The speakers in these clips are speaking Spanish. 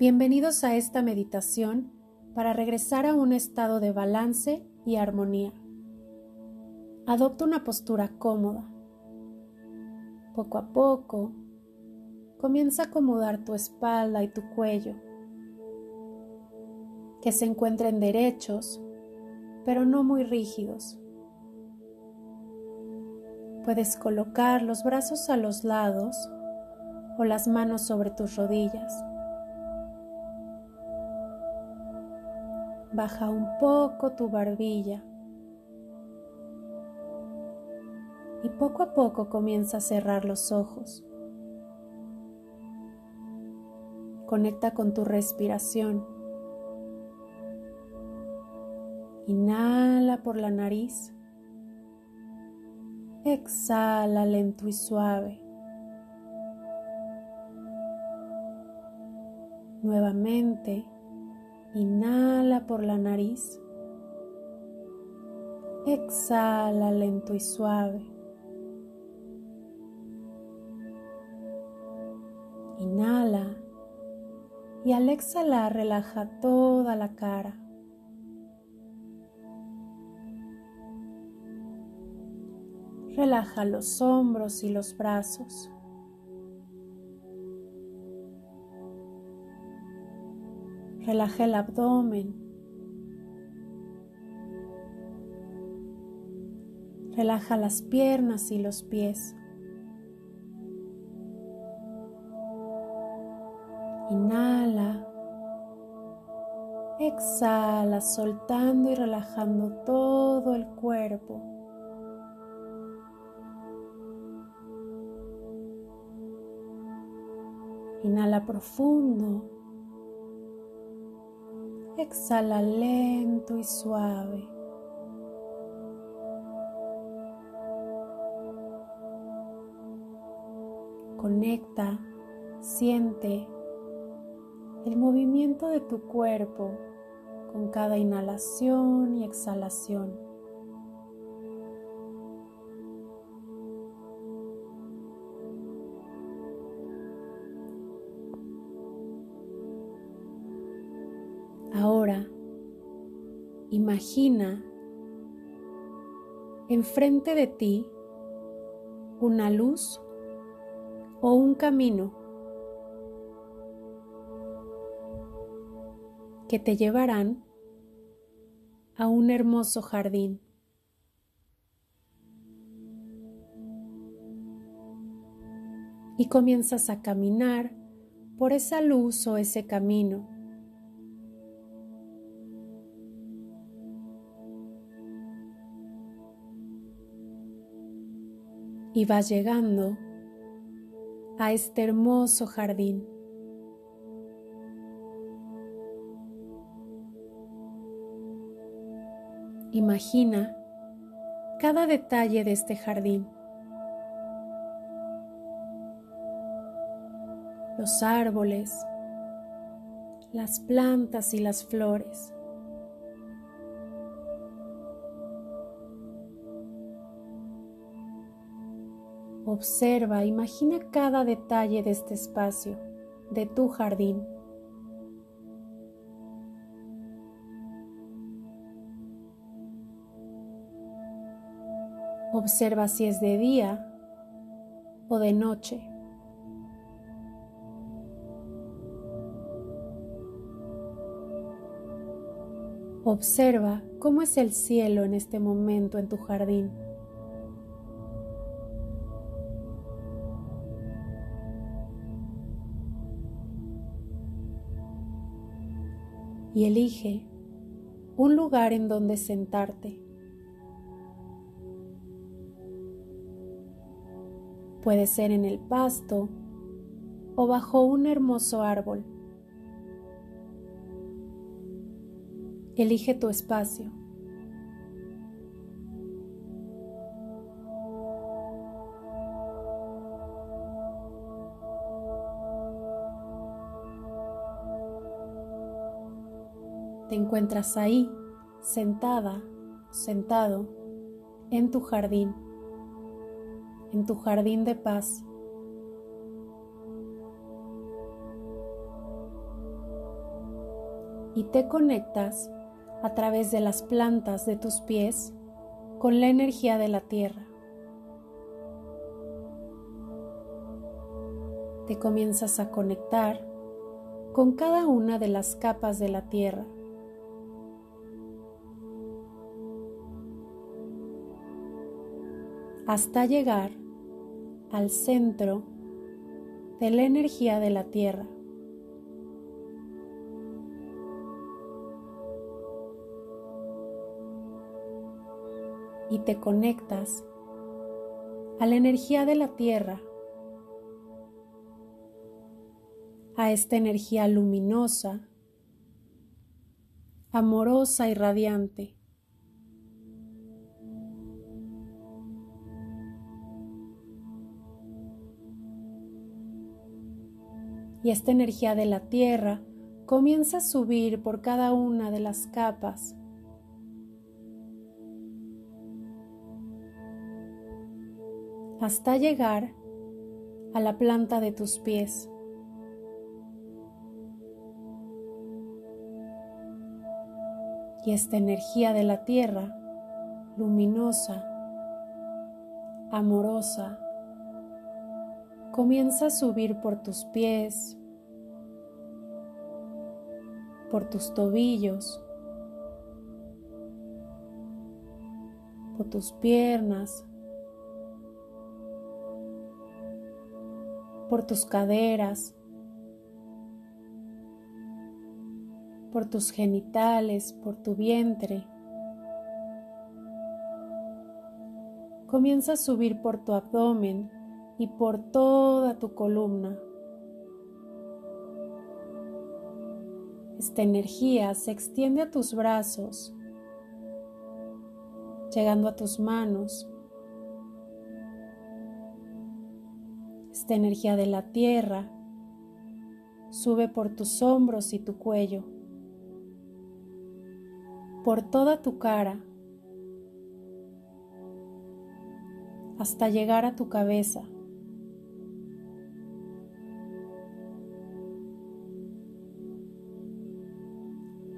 Bienvenidos a esta meditación para regresar a un estado de balance y armonía. Adopta una postura cómoda. Poco a poco, comienza a acomodar tu espalda y tu cuello, que se encuentren derechos, pero no muy rígidos. Puedes colocar los brazos a los lados o las manos sobre tus rodillas. Baja un poco tu barbilla y poco a poco comienza a cerrar los ojos. Conecta con tu respiración. Inhala por la nariz. Exhala lento y suave. Nuevamente. Inhala por la nariz. Exhala lento y suave. Inhala y al exhalar relaja toda la cara. Relaja los hombros y los brazos. Relaja el abdomen. Relaja las piernas y los pies. Inhala. Exhala, soltando y relajando todo el cuerpo. Inhala profundo. Exhala lento y suave. Conecta, siente el movimiento de tu cuerpo con cada inhalación y exhalación. Imagina enfrente de ti una luz o un camino que te llevarán a un hermoso jardín. Y comienzas a caminar por esa luz o ese camino. Y vas llegando a este hermoso jardín. Imagina cada detalle de este jardín. Los árboles, las plantas y las flores. Observa, imagina cada detalle de este espacio, de tu jardín. Observa si es de día o de noche. Observa cómo es el cielo en este momento en tu jardín. Y elige un lugar en donde sentarte. Puede ser en el pasto o bajo un hermoso árbol. Elige tu espacio. Encuentras ahí, sentada, sentado, en tu jardín en tu jardín de paz. y te conectas a través de las plantas de tus pies con la energía de la tierra. Te comienzas a conectar con cada una de las capas de la tierra. Hasta llegar al centro de la energía de la tierra. y te conectas a la energía de la tierra, a esta energía luminosa, amorosa y radiante. Y esta energía de la tierra comienza a subir por cada una de las capas hasta llegar a la planta de tus pies. Y esta energía de la tierra, luminosa, amorosa, comienza a subir por tus pies, por tus tobillos, por tus piernas, por tus caderas, por tus genitales, por tu vientre. Comienza a subir por tu abdomen y por toda tu columna. Esta energía se extiende a tus brazos, llegando a tus manos, Esta energía de la tierra sube por tus hombros y tu cuello, por toda tu cara, hasta llegar a tu cabeza.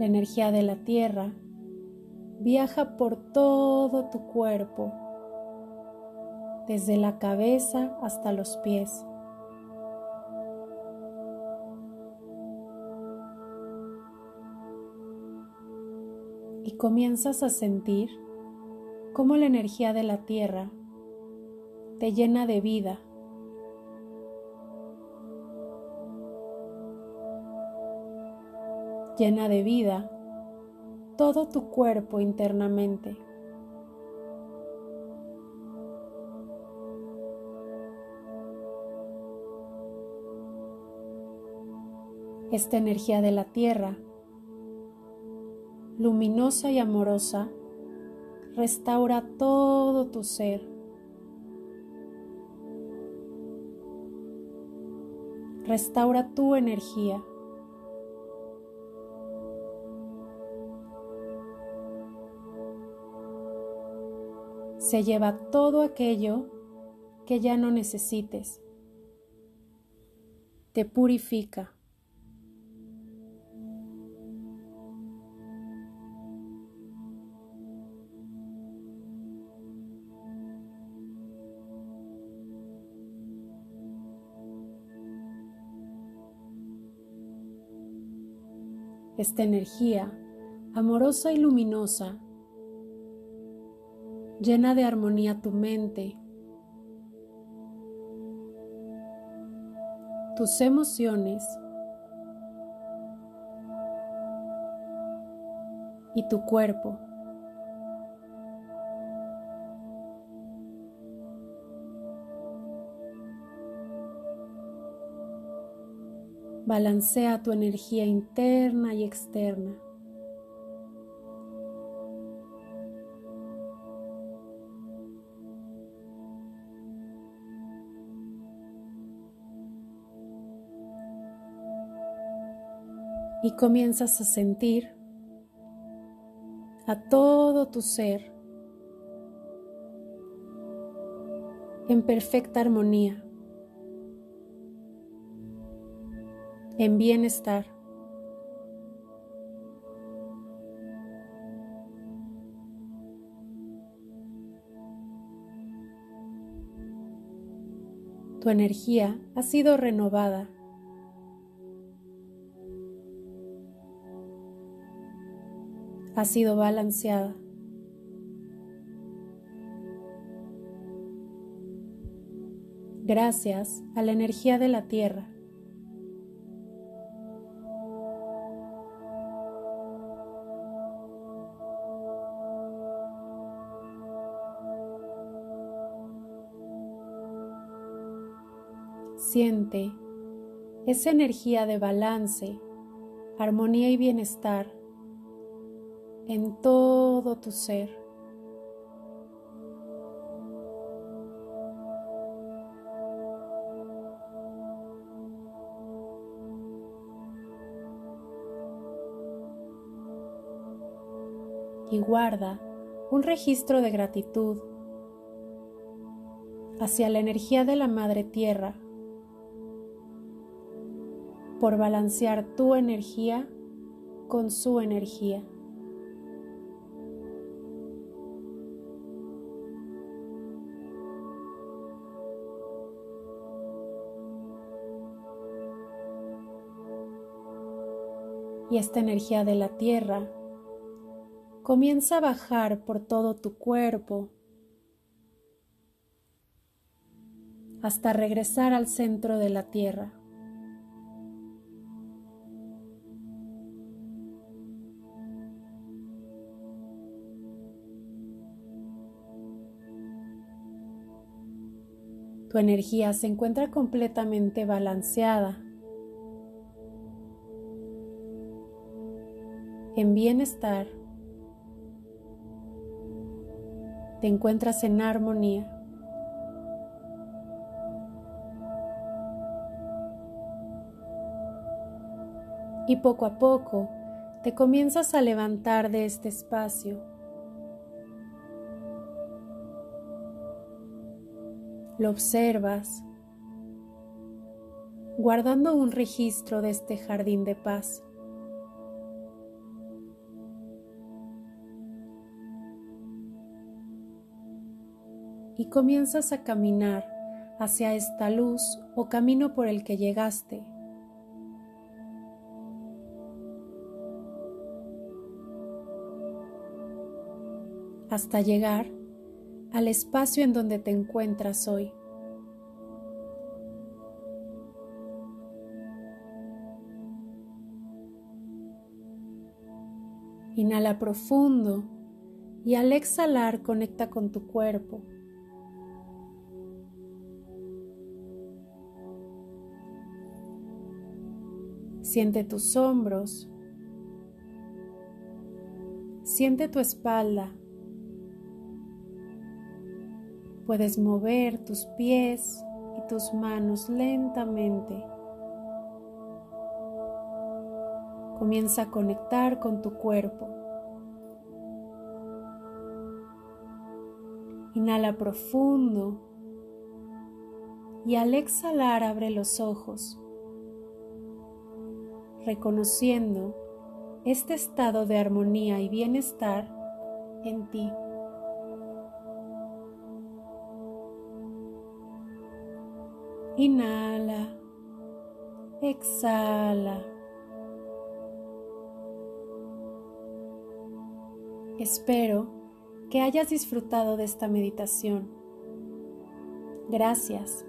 La energía de la tierra viaja por todo tu cuerpo desde la cabeza hasta los pies. Y comienzas a sentir cómo la energía de la tierra te llena de vida. Llena de vida todo tu cuerpo internamente. esta energía de la tierra, luminosa y amorosa, restaura todo tu ser. Restaura tu energía. Se lleva todo aquello que ya no necesites. Te purifica. esta energía amorosa y luminosa llena de armonía tu mente, tus emociones y tu cuerpo. Balancea tu energía interna y externa. comienzas a sentir a todo tu ser en perfecta armonía, en bienestar. Tu energía ha sido renovada Ha sido balanceada. Gracias a la energía de la Tierra. Siente esa energía de balance, armonía y bienestar en todo tu ser. Y guarda un registro de gratitud hacia la energía de la Madre Tierra por balancear tu energía con su energía. Y esta energía de la tierra comienza a bajar por todo tu cuerpo hasta regresar al centro de la tierra. Tu energía se encuentra completamente balanceada, en bienestar, te encuentras en armonía. Y poco a poco te comienzas a levantar de este espacio lo observas, guardando un registro de este jardín de paz. Y comienzas a caminar hacia esta luz o camino por el que llegaste. hasta llegar al espacio en donde te encuentras hoy. Inhala profundo y al exhalar conecta con tu cuerpo. Siente tus hombros. Siente tu espalda. Puedes mover tus pies y tus manos lentamente. Comienza a conectar con tu cuerpo. Inhala profundo y al exhalar abre los ojos, reconociendo este estado de armonía y bienestar en ti. Inhala, exhala. Espero que hayas disfrutado de esta meditación. Gracias